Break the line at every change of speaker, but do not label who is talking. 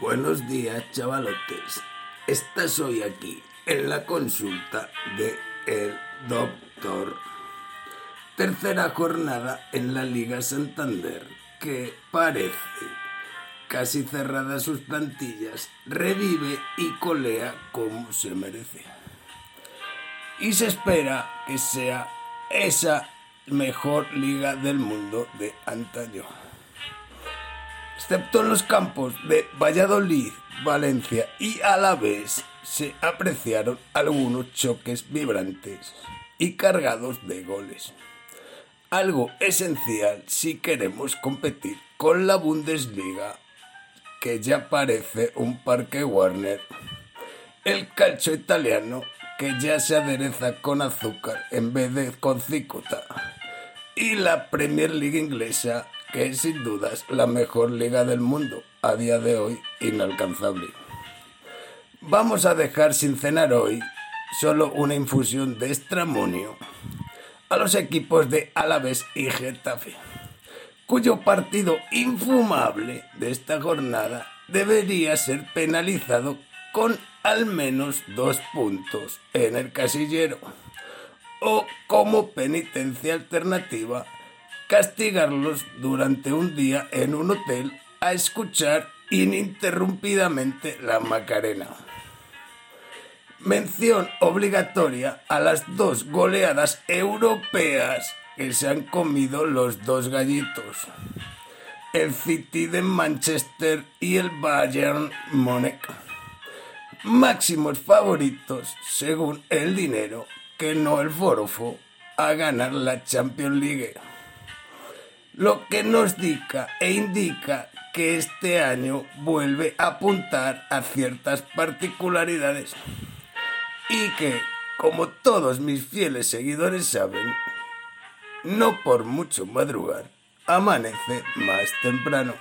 Buenos días, chavalotes. Estás hoy aquí en la consulta de el doctor. Tercera jornada en la Liga Santander, que parece casi cerrada sus plantillas, revive y colea como se merece. Y se espera que sea esa mejor liga del mundo de antaño excepto en los campos de Valladolid, Valencia y Alavés, se apreciaron algunos choques vibrantes y cargados de goles. Algo esencial si queremos competir con la Bundesliga, que ya parece un parque Warner. El calcio italiano, que ya se adereza con azúcar en vez de con cicota. Y la Premier League inglesa, que es sin dudas la mejor liga del mundo, a día de hoy inalcanzable. Vamos a dejar sin cenar hoy solo una infusión de estramonio a los equipos de Alavés y Getafe, cuyo partido infumable de esta jornada debería ser penalizado con al menos dos puntos en el casillero o como penitencia alternativa castigarlos durante un día en un hotel a escuchar ininterrumpidamente la Macarena. Mención obligatoria a las dos goleadas europeas que se han comido los dos gallitos. El City de Manchester y el Bayern Múnich. Máximos favoritos según el dinero que no el forofo a ganar la Champions League lo que nos indica e indica que este año vuelve a apuntar a ciertas particularidades y que, como todos mis fieles seguidores saben, no por mucho madrugar, amanece más temprano.